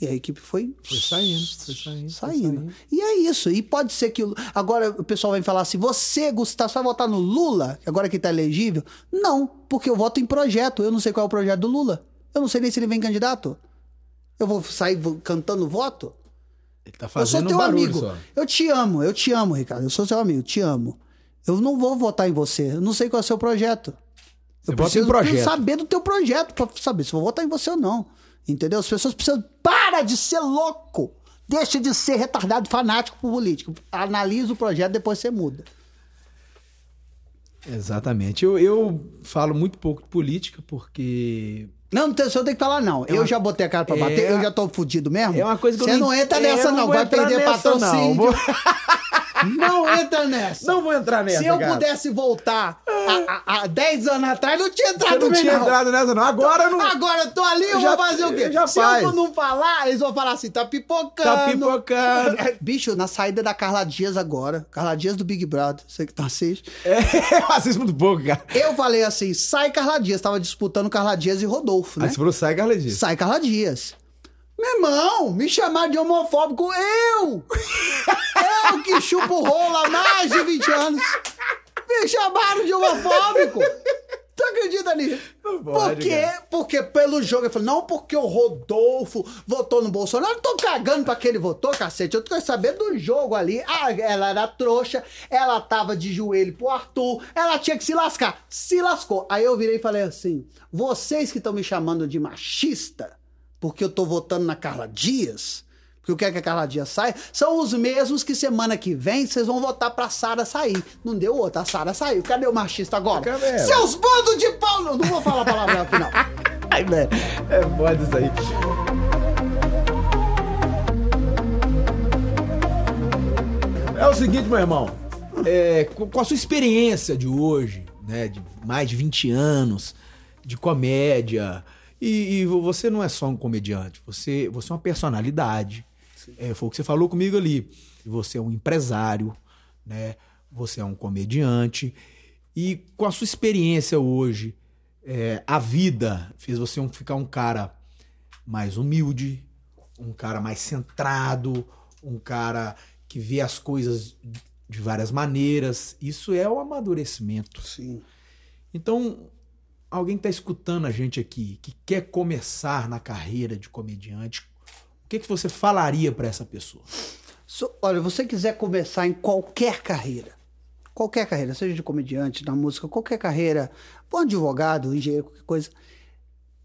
e a equipe foi Foi saindo, foi saindo. foi saindo. E é isso. E pode ser que. Agora o pessoal vai falar assim: você, Gustavo, você vai votar no Lula, agora que tá elegível? Não, porque eu voto em projeto. Eu não sei qual é o projeto do Lula. Eu não sei nem se ele vem candidato. Eu vou sair cantando voto? Ele tá eu sou fazendo teu um amigo. só. Eu te amo, eu te amo, Ricardo. Eu sou seu amigo, te amo. Eu não vou votar em você. Eu não sei qual é o seu projeto. Você eu preciso projeto. saber do teu projeto pra saber se vou votar em você ou não. Entendeu? As pessoas precisam. Para de ser louco! Deixa de ser retardado fanático por político. Analisa o projeto, depois você muda. Exatamente. Eu, eu falo muito pouco de política porque Não, não tem, você não tem que falar, não. eu uma- já botei a cara pra é- bater, eu já tô fudido mesmo. é uma coisa que eu Você não entra nessa, eu não. vou Vai perder nessa, patrocínio. Não, vou- Não entra nessa. não vou entrar nessa, Se eu cara. pudesse voltar há- há há 10 anos atrás, não tinha entrado não também, tinha não. entrado nessa, não. Agora não. Agora eu tô ali, eu Já- vou fazer o quê? já Se faz. eu não falar, eles vão falar assim, tá pipocando. Tá pipocando. Bicho, na saída da Carla Dias agora, Carla Dias do Big Brother, você que tá assiste. É, eu assisto muito pouco, cara. Eu falei assim, sai Carla Dias, tava disputando Carla Dias e Rodolfo, né? Aí você falou, sai, Carla Dias. Sai Carla Dias. Meu irmão, me chamaram de homofóbico, eu! eu que chupo rolo há mais de 20 anos. Me chamaram de homofóbico. Tu acredita nisso? Por quê? Porque pelo jogo, eu falei, não porque o Rodolfo votou no Bolsonaro, eu tô cagando pra que ele votou, cacete, eu tô sabendo do jogo ali. Ah, ela era trouxa, ela tava de joelho pro Arthur, ela tinha que se lascar. Se lascou. Aí eu virei e falei assim, vocês que estão me chamando de machista, porque eu tô votando na Carla Dias, porque eu quero que a Carla Dias saia, são os mesmos que semana que vem vocês vão votar pra Sara sair. Não deu outra, a Sara saiu. Cadê o machista agora? Seus bandos de pau! Não, não vou falar palavrão aqui, não. Ai, velho. É foda isso aí. É o seguinte, meu irmão. É, com com a sua experiência de hoje, né? De mais de 20 anos de comédia. E, e você não é só um comediante, você, você é uma personalidade. É, foi o que você falou comigo ali. Você é um empresário, né? Você é um comediante. E com a sua experiência hoje, é, a vida fez você um- ficar um cara mais humilde, um cara mais centrado, um cara que vê as coisas de várias maneiras. Isso é o amadurecimento. Sim. Então, alguém que está escutando a gente aqui, que quer começar na carreira de comediante, o que, que você falaria para essa pessoa? So- olha, você quiser começar em qualquer carreira, qualquer carreira, seja de comediante, na música, qualquer carreira, bom advogado, engenheiro, qualquer coisa.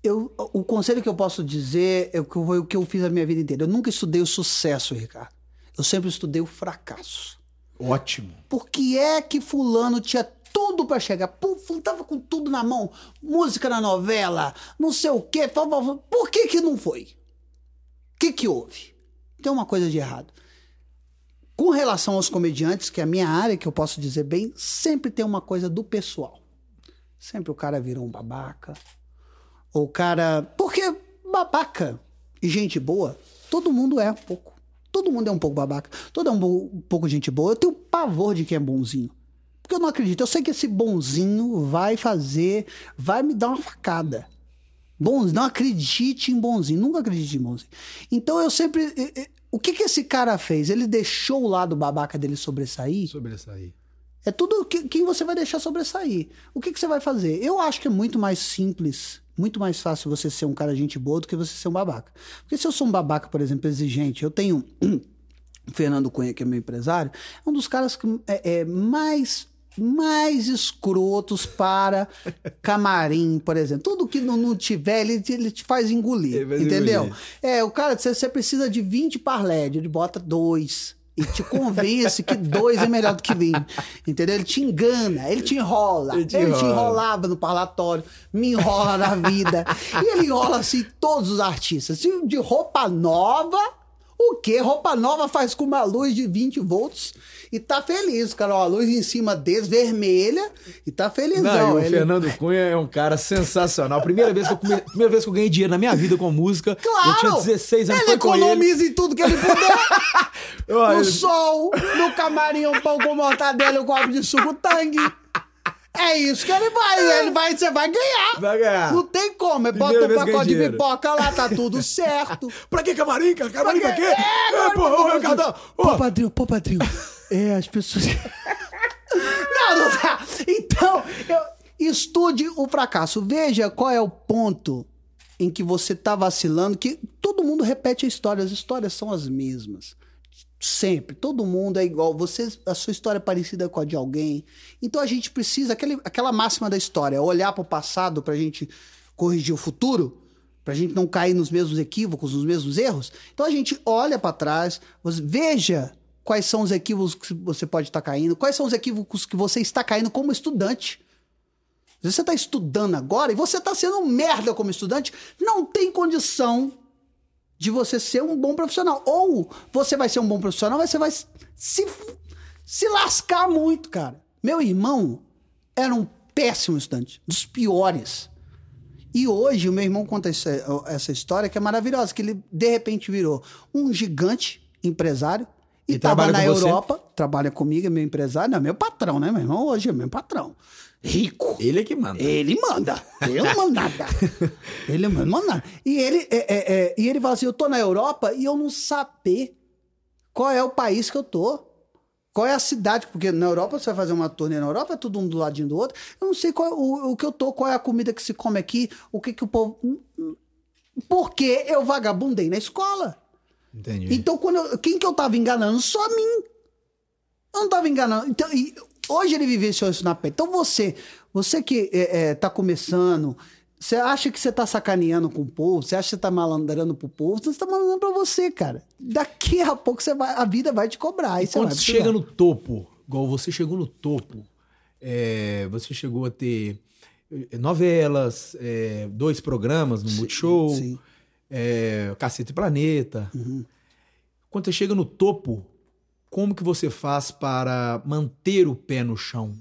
Eu, o conselho que eu posso dizer é o que eu- foi o que eu fiz a minha vida inteira. Eu nunca estudei o sucesso, Ricardo. Eu sempre estudei o fracasso. Ótimo. Por que é que fulano tinha tudo pra chegar? Fulano tava com tudo na mão. Música na novela, não sei o quê. Por que que não foi? O que que houve? Tem uma coisa de errado. Com relação aos comediantes, que é a minha área, que eu posso dizer bem, sempre tem uma coisa do pessoal. Sempre o cara virou um babaca. Ou o cara... Porque babaca e gente boa, todo mundo é um pouco. Todo mundo é um pouco babaca. Todo é um pouco gente boa. Eu tenho pavor de quem é bonzinho. Porque eu não acredito. Eu sei que esse bonzinho vai fazer, vai me dar uma facada. Bonzinho, não acredite em bonzinho. Nunca acredite em bonzinho. Então eu sempre. O que que esse cara fez? Ele deixou o lado babaca dele sobressair? Sobressair. É tudo que, quem você vai deixar sobressair. O que, que você vai fazer? Eu acho que é muito mais simples, muito mais fácil você ser um cara gente boa do que você ser um babaca. Porque se eu sou um babaca, por exemplo, exigente, eu tenho o Fernando Cunha, que é meu empresário, é um dos caras que é, é mais mais escrotos para camarim, por exemplo. Tudo que não, não tiver, ele, te- ele te faz engolir, Ele faz entendeu? engolir. É, o cara, você, você precisa de 20 parlédio, ele bota dois. E te convence que dois é melhor do que 20. Entendeu? Ele te engana, ele te enrola. Ele Ele te te, enrola. enrolava no parlatório, me enrola na vida. e ele enrola assim todos os artistas. De- De roupa nova, o quê? Roupa nova faz com uma luz de 20 volts e tá feliz, cara. Ó, a luz em cima deles, vermelha, e tá felizão. Não, e o Ele- Fernando Cunha é um cara sensacional. Primeira vez que eu, come- primeira vez que eu ganhei dinheiro na minha vida com música. Claro! Eu tinha 16 anos, Ele com ele. economiza em tudo que ele puder. No ele- sol, no camarim, um pão com mortadela um copo de suco tangue. É isso que ele vai. Ele vai, você vai ganhar. Vai ganhar. Não tem como. É Bota um pacote de pipoca lá, tá tudo certo. Pra que camarim, cara? Camarim pra quê? É, É, pô, ô, Ricardão. Pô, padrinho, pô, padrinho. É, as pessoas. não, não dá. Então, eu- estude o fracasso. Veja qual é o ponto em que você tá vacilando, que todo mundo repete a história, as histórias são as mesmas. Sempre, todo mundo é igual. Você, a sua história é parecida com a de alguém. Então a gente precisa, aquele, aquela máxima da história, olhar para o passado para a gente corrigir o futuro, para a gente não cair nos mesmos equívocos, nos mesmos erros. Então a gente olha para trás, veja quais são os equívocos que você pode estar caindo, quais são os equívocos que você está caindo como estudante. Você está estudando agora e você está sendo um merda como estudante, não tem condição de você ser um bom profissional. Ou você vai ser um bom profissional, mas você vai se, se lascar muito, cara. Meu irmão era um péssimo estudante, dos piores. E hoje o meu irmão conta essa, essa história que é maravilhosa, que ele de repente virou um gigante empresário e E estava trabalha na com você? Europa, trabalha comigo, é meu empresário, não, é meu patrão, né, meu irmão? Hoje é meu patrão. Rico. Ele é que manda. Ele manda. Eu não mando nada. Ele não manda nada. E ele, é, é, é, e ele fala assim: eu tô na Europa e eu não saber qual é o país que eu tô. Qual é a cidade? Porque na Europa você vai fazer uma turnê na Europa, é tudo um do ladinho do outro. Eu não sei qual é o, o que eu tô, qual é a comida que se come aqui, o que que o povo. Porque eu vagabundei na escola. Entendi. Então, quando eu- quem que eu tava enganando? Só a mim. Eu não tava enganando. Então, e hoje ele vivenciou isso na pele. Então, você, você que é, é, tá começando, você acha que você tá sacaneando com o povo, você acha que você tá malandrando pro povo, você tá malandrando pra você, cara. Daqui a pouco você vai, a vida vai te cobrar. Você Quando você chega no topo, igual você chegou no topo, é, você chegou a ter eh, novelas, é, dois programas no Multishow, sim. Uhum. é, Cacete Planeta. Quando você chega no topo, como que você faz para manter o pé no chão?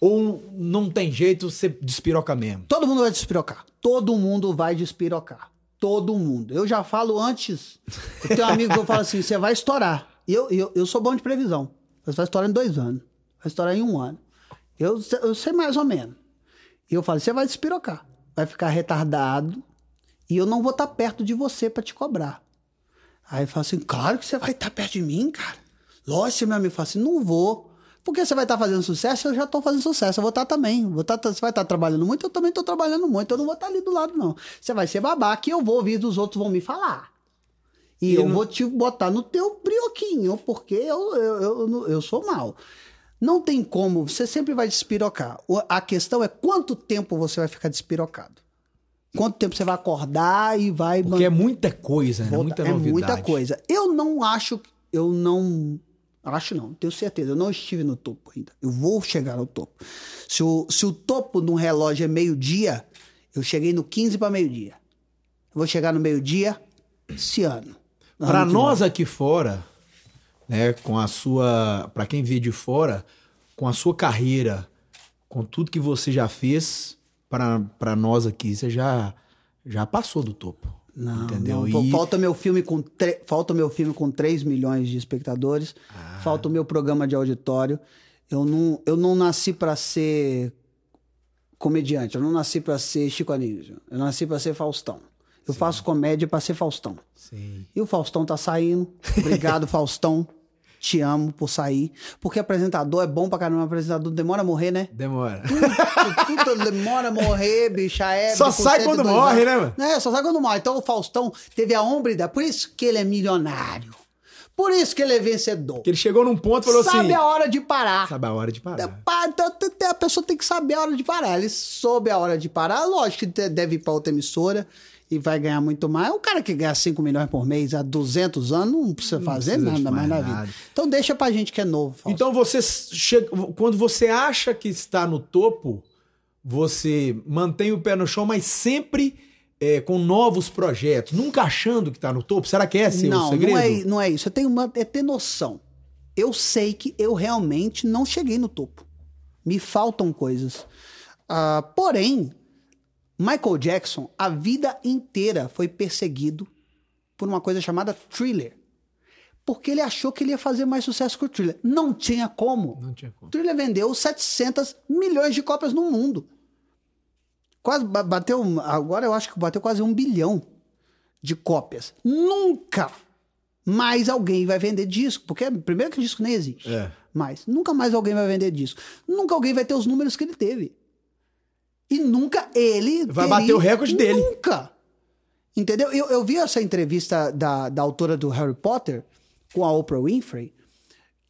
Ou não tem jeito, você despiroca mesmo? Todo mundo vai despirocar. Todo mundo vai despirocar. Todo mundo. Eu já falo antes. Eu tenho um amigo que eu falo assim: você vai estourar. Eu, eu, eu sou bom de previsão. Você vai estourar em dois anos. Vai estourar em um ano. Eu, eu sei mais ou menos. E eu falo: você vai despirocar. Vai ficar retardado. E eu não vou estar perto de você para te cobrar. Aí fala assim: claro que você vai estar perto de mim, cara. Lógico, meu amigo fala assim: não vou. Porque você vai estar fazendo sucesso, eu já estou fazendo sucesso. Eu vou estar também. Vou estar, você vai estar trabalhando muito, eu também estou trabalhando muito. Eu não vou estar ali do lado, não. Você vai ser babaca e eu vou ouvir dos outros vão me falar. E, E eu não- vou te botar no teu brioquinho, porque eu, eu, eu, eu, sou mal. Não tem como, você sempre vai despirocar. A questão é quanto tempo você vai ficar despirocado. Quanto tempo você vai acordar e vai... Porque é muita coisa, né? Volta- Muita é novidade. muita coisa. Eu não acho, eu não acho não, tenho certeza, eu não estive no topo ainda. Eu vou chegar no topo. Se o, se o topo de um relógio é meio-dia, eu cheguei no 15 para meio-dia. Eu vou chegar no meio-dia esse ano. Para nós aqui fora, né, com a sua, para quem vê de fora, com a sua carreira, com tudo que você já fez, para nós aqui, você já já passou do topo. Não, Entendeu? não. E- Falta meu filme com tre- falta meu filme com 3 milhões de espectadores. Ah. Falta o meu programa de auditório. Eu não, eu não nasci pra ser comediante. Eu não nasci pra ser Chico Anísio. Eu nasci pra ser Faustão. Eu faço comédia pra ser Faustão. Sim. E o Faustão tá saindo. Obrigado, Faustão. Te amo por sair. Porque apresentador é bom pra caramba. Apresentador demora a morrer, né? Demora. Tudo, tudo demora a morrer, bicha. É, Só sai quando 102 morre, anos. né, mano? É, só sai quando morre. Então o Faustão teve a hombridade. Por isso que ele é milionário. Por isso que ele é vencedor. Porque ele chegou num ponto e falou Sabe assim... a hora de parar. Sabe a hora de É, parar. então, t- A pessoa tem que saber a hora de parar. Ele soube a hora de parar. Lógico que deve ir pra outra emissora e vai ganhar muito mais. O cara que ganha 5 milhões por mês há 200 anos não precisa fazer precisa de nada mais mais na nada. vida. Então deixa pra gente que é novo. Fausto. Então você chega, quando você acha que está no topo, você mantém o pé no chão, mas sempre é, com novos projetos, nunca achando que está no topo. Será que é esse o não, segredo? não é, não é isso. Eu tenho uma, é ter noção. Eu sei que eu realmente não cheguei no topo. Me faltam coisas. Ah, porém, Michael Jackson, a vida inteira foi perseguido por uma coisa chamada thriller. Porque ele achou que ele ia fazer mais sucesso que o thriller. Não tinha como. Não tinha como. O thriller vendeu 700 milhões de cópias no mundo. Quase ba- bateu, agora eu acho que bateu quase um bilhão de cópias. Nunca mais alguém vai vender disco, porque primeiro que disco nem existe. É. Mais. Nunca mais alguém vai vender disco. Nunca alguém vai ter os números que ele teve. E nunca ele. Vai teria- bater o recorde dele. Nunca. Entendeu? Eu, eu vi essa entrevista da, da autora do Harry Potter com a Oprah Winfrey,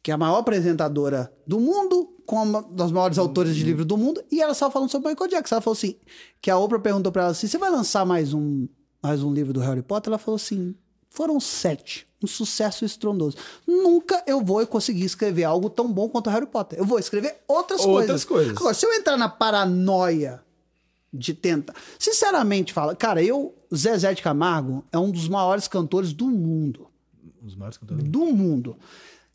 que é a maior apresentadora do mundo, com uma das maiores autoras de livros do mundo, e ela estava falando sobre Michael Jackson. Ela falou assim: que a Oprah perguntou para ela assim: você vai lançar mais um, mais um livro do Harry Potter? Ela falou assim: foram sete. Um sucesso estrondoso. Nunca eu vou conseguir escrever algo tão bom quanto o Harry Potter. Eu vou escrever outras, Outras coisas. coisas. Agora, se eu entrar na paranoia de tentar. Sinceramente, fala, cara, eu, Zezé de Camargo, é um dos maiores cantores do mundo. Um dos maiores cantores. Do mundo.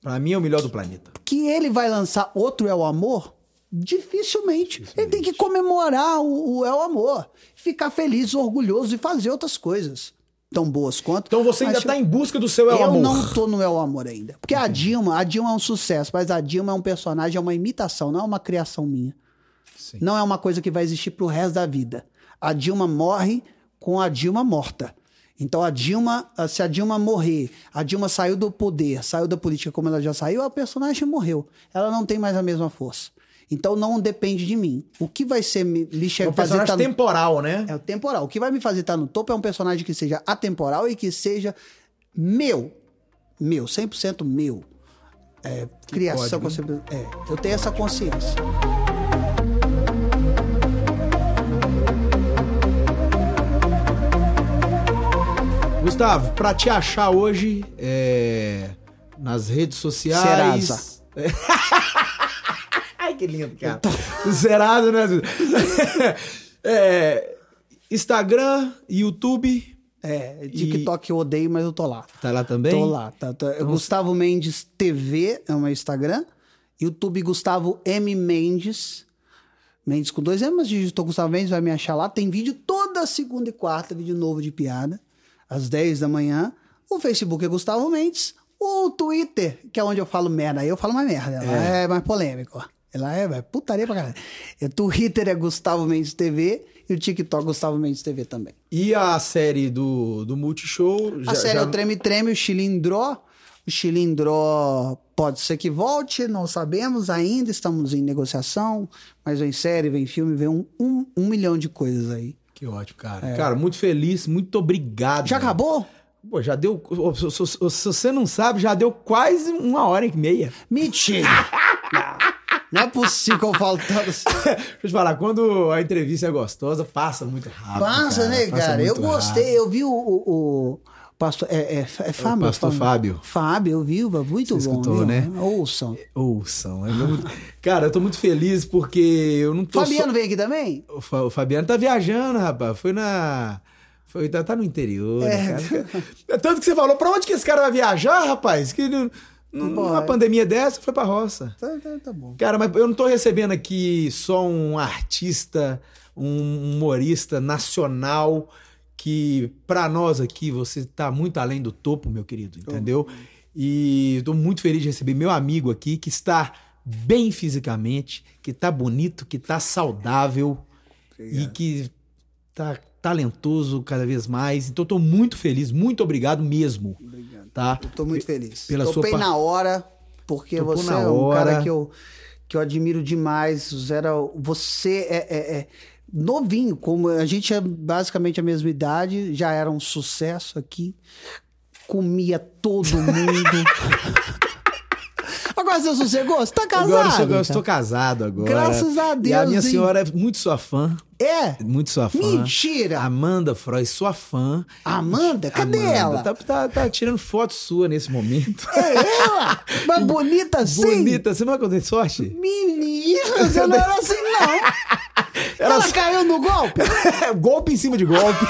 Pra mim é o melhor do planeta. Que ele vai lançar outro É o Amor? Dificilmente. Ele tem que comemorar o, o É o Amor. Ficar feliz, orgulhoso e fazer outras coisas tão boas quanto. Então você ainda está em busca do seu é o eu amor. não tô no É o Amor ainda. Porque a Dilma, a Dilma é um sucesso, mas a Dilma é um personagem, é uma imitação, não é uma criação minha. Sim. Não é uma coisa que vai existir pro resto da vida. A Dilma morre com a Dilma morta. Então a Dilma, ah, se a Dilma morrer, a Dilma saiu do poder, saiu da política como ela já saiu, a personagem morreu. Ela não tem mais a mesma força. Então não depende de mim. O que vai ser me, me É che- um fazer personagem tá no- temporal, né? é o temporal. O que vai me fazer estar no topo é um personagem que seja atemporal e que seja meu. Meu, 100% meu. É, criação. código, conceito- é, eu tenho essa consciência. Gustavo, pra te achar hoje é, nas redes sociais. Serasa. Ai, que lindo, cara. Zerado, né? É, Instagram, YouTube, É, TikTok eu odeio, mas eu tô lá. tá lá também? Tô lá. Tá, tá. Gustavo Mendes TV é o meu Instagram. YouTube Gustavo M Mendes. Mendes com dois M, mas digitou Gustavo Mendes, vai me achar lá. Tem vídeo toda segunda e quarta, vídeo novo de piada, às 10 da manhã. O Facebook é Gustavo Mendes. O Twitter, que é onde eu falo merda, aí eu falo mais merda. Lá é, mais polêmico. Lá é, é putaria pra caralho. O Twitter é Gustavo Mendes TV e o TikTok Gustavo Mendes TV também. E a série do, do Multishow? A já- série já- é o Treme Treme, o Chilindró. O Chilindró pode ser que volte, não sabemos ainda, estamos em negociação, mas vem série, vem filme, vem um, um, um milhão de coisas aí. Que ótimo, cara. Cara, muito feliz, muito obrigado. É. Já acabou? Pô, já deu. Se, se- se- se você não sabe, já deu quase uma hora e meia. Mentira! não, não é possível que eu falo tanto assim. Deixa eu te falar, quando a entrevista é gostosa, passa muito rápido. Passa, cara, né, passa cara? Eu muito gostei, rápido. eu vi o. o, o pastor. É, é, é Fábio? pastor Fábio. Fábio, eu vi, muito Você bom. escutou, né? Ouçam. Ouçam. é muito- Cara, eu tô muito feliz porque eu não tô. Fabiano veio aqui também? só- O, Fa- o Fabiano tá viajando, rapaz. Foi na. Foi, tá, tá no interior. É. cara. É Tanto que você falou, pra onde que esse cara vai viajar, rapaz? Que não- numa pandemia dessa, foi pra roça. Tá, tá, tá bom. Cara, mas eu não tô recebendo aqui só um artista, um humorista nacional que pra nós aqui você tá muito além do topo, meu querido, entendeu? E tô muito feliz de receber meu amigo aqui que está bem fisicamente, que tá bonito, que tá saudável e que tá talentoso cada vez mais. Então tô muito feliz, muito obrigado mesmo. Obrigado. Tá? Tô muito feliz. Pela Topei sua na hora, porque Topou você é um cara que eu, que eu admiro demais. Zera, você é, é- é novinho, como a gente é basicamente a mesma idade, já era um sucesso aqui. Comia todo mundo. Agora você sossegou? Você tá casado? Agora eu, sou- eu cara? estou casado agora. Graças a E a Deus, minha hein? senhora é muito sua fã. É? Muito sua fã. Mentira! Amanda Freud, sua fã. Amanda? Cadê Amanda, ela? Tá, tá- tá tirando foto sua nesse momento. É ela? Mas bonita assim? Bonita, você não vai ter sorte? Menina, você não era assim, não. Ela Ela caiu no golpe? golpe em cima de golpe.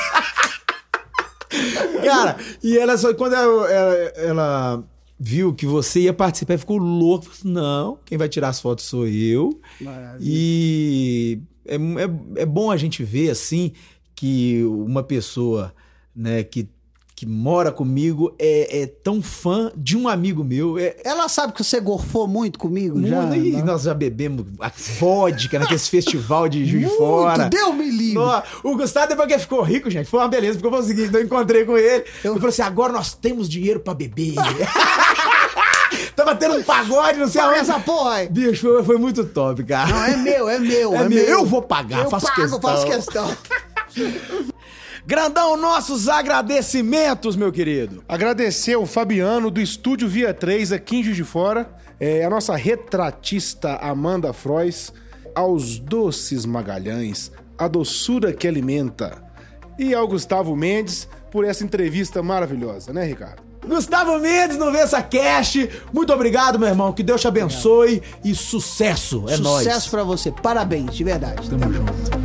Cara, e ela só. Quando ela, ela- ela viu que você ia participar, ficou louca. Falou assim, não, quem vai tirar as fotos sou eu. Maravilha. E é, é, é bom a gente ver assim que uma pessoa né, que, que mora comigo é, é tão fã de um amigo meu. É, Ela sabe que você gorfou muito comigo já? Muito- Ih, né? nós já bebemos a vodka naqueles festival de Juiz de Muito, Fora. Deus me livre. O Gustavo, depois que ficou rico, gente, foi uma beleza, porque foi o seguinte, eu encontrei com ele, eu, falei assim, agora nós temos dinheiro pra beber. Tava tendo um pagode, não sei aonde. essa porra aí. Bicho, foi, foi muito top, cara. Não, é meu, é meu, É é, meu. meu. Eu vou pagar, eu faço pago, questão. faço questão. Grandão, nossos agradecimentos, meu querido. Agradecer o Fabiano do Estúdio Via 3 aqui em Juiz de Fora, é, a nossa retratista Amanda Frois, aos Doces Magalhães, a doçura que alimenta, e ao Gustavo Mendes por essa entrevista maravilhosa, né, Ricardo? Gustavo Mendes no Vença Cast. Muito obrigado, meu irmão. Que Deus te abençoe e sucesso. É nóis. Sucesso pra você. Parabéns, de verdade. Tamo junto.